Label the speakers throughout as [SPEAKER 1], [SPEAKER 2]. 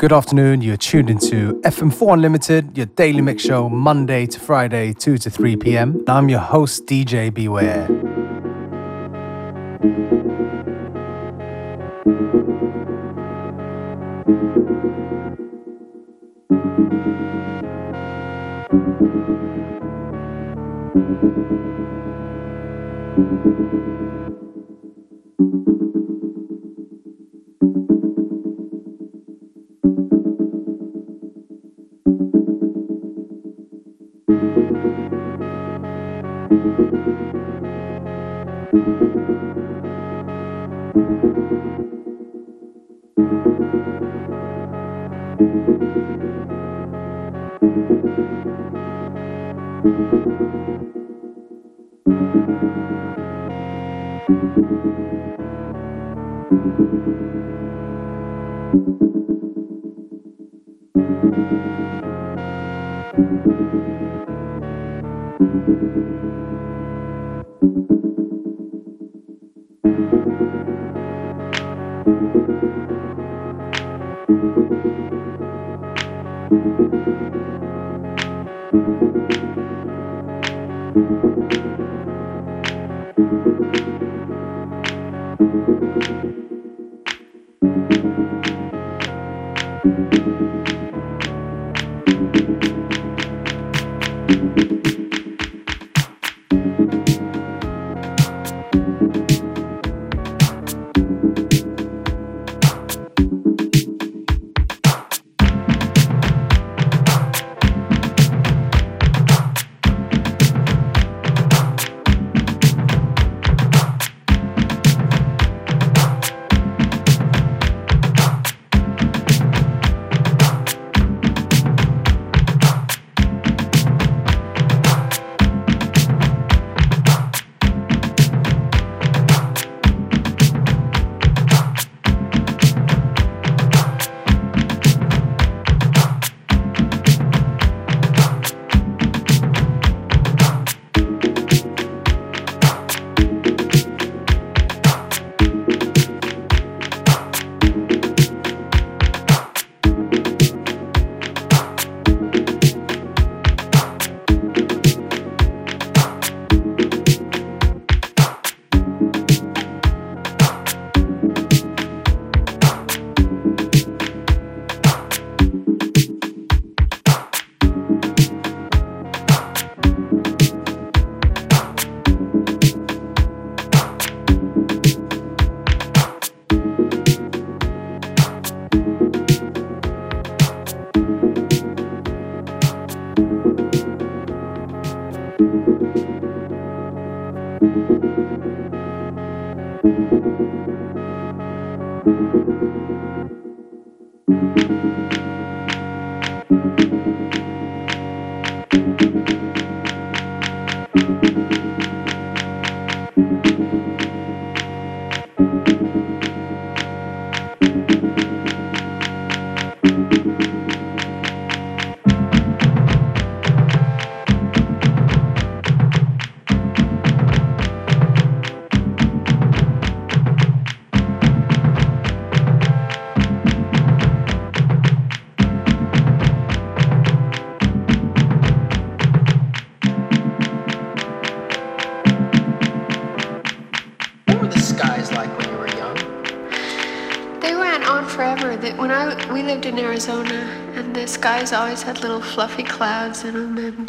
[SPEAKER 1] Good afternoon. You're tuned into FM4 Unlimited, your daily mix show, Monday to Friday, 2 to 3 p.m. I'm your host, DJ Beware.
[SPEAKER 2] Thank you. fluffy clouds in a memory.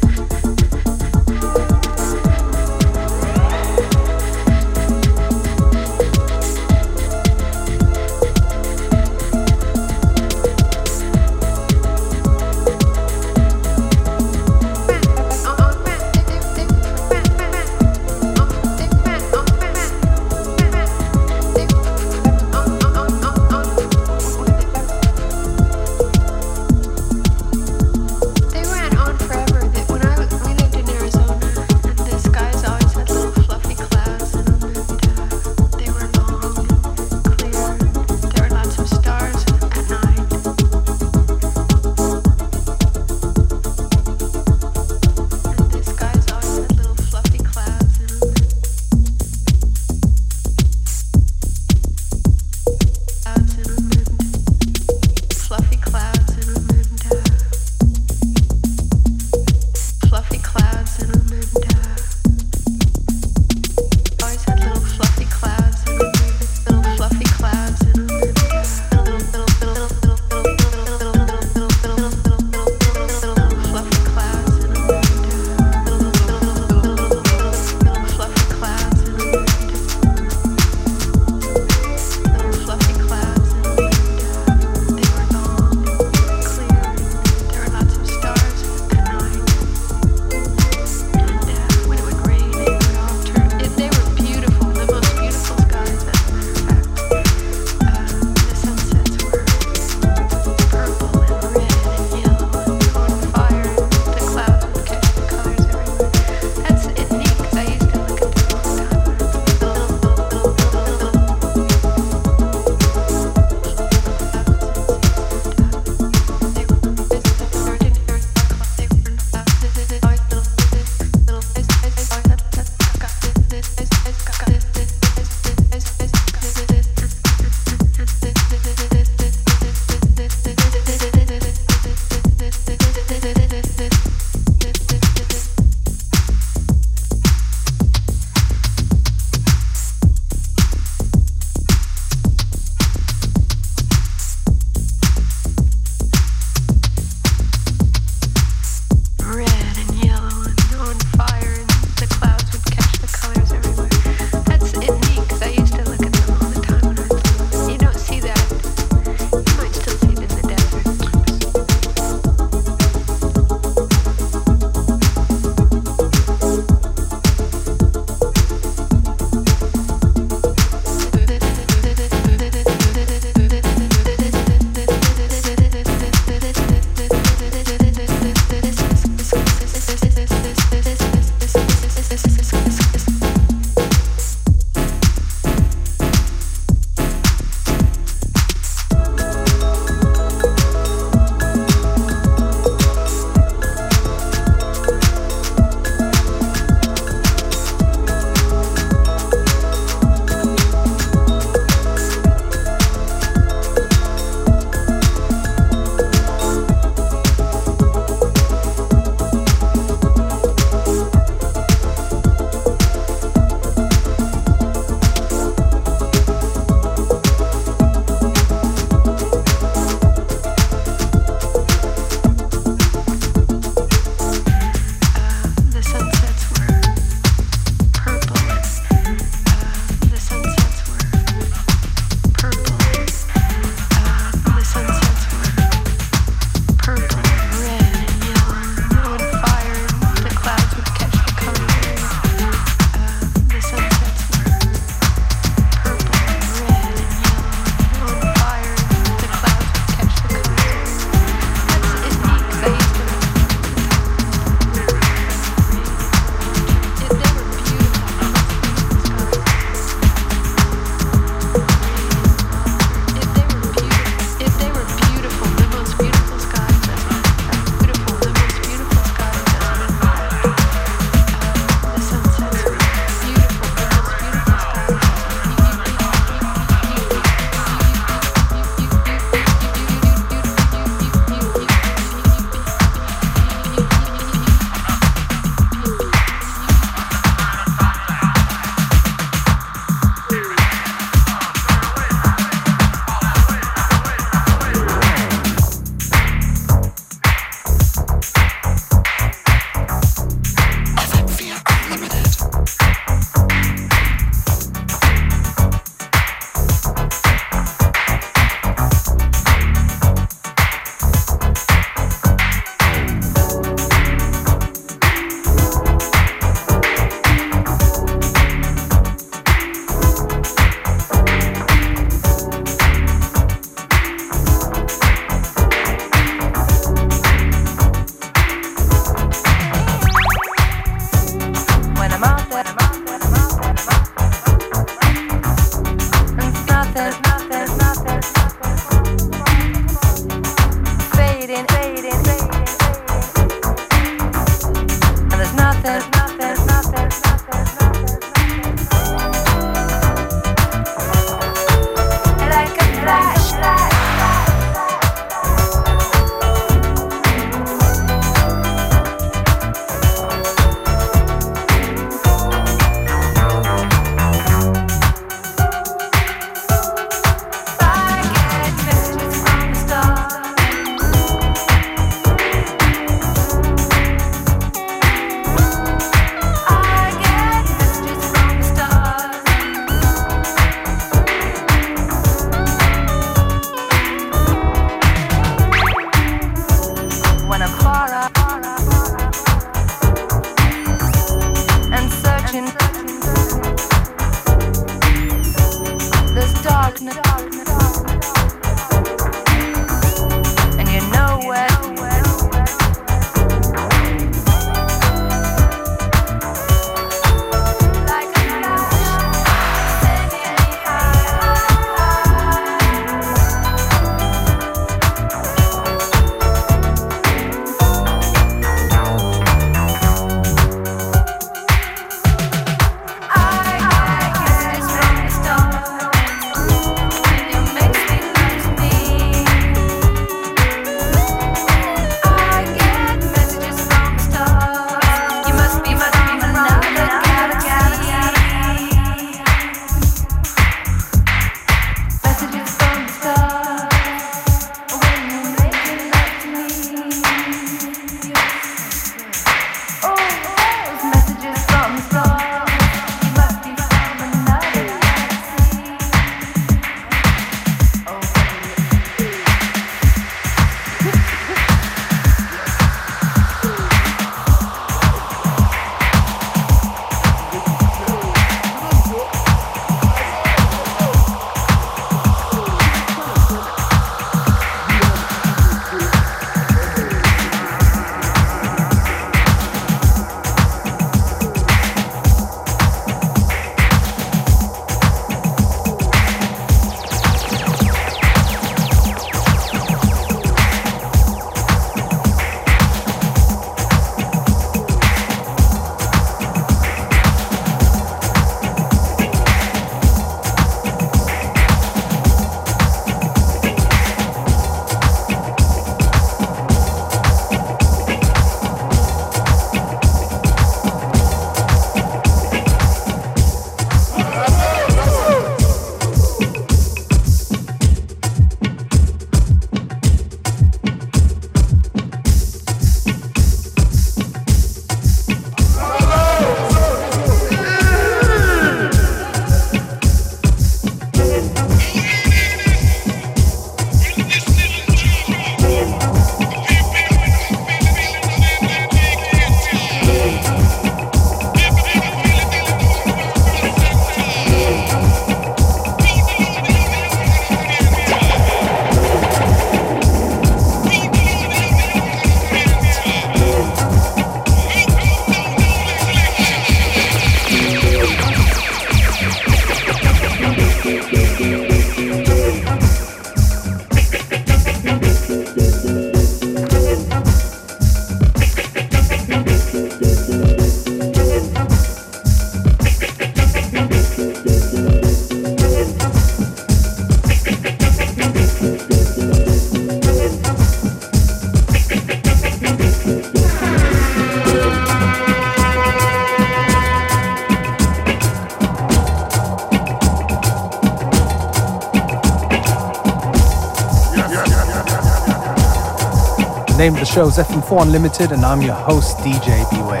[SPEAKER 3] name of the show is FM4 Unlimited, and I'm your host, DJ Beware.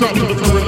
[SPEAKER 4] top of the parade.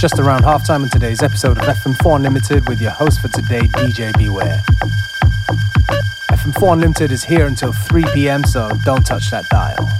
[SPEAKER 1] Just around halftime in today's episode of FM4 Unlimited with your host for today, DJ Beware. FM4 Unlimited is here until 3 pm, so don't touch that dial.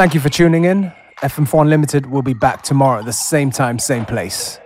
[SPEAKER 1] Thank you for tuning in. FM4 Unlimited will be back tomorrow at the same time, same place.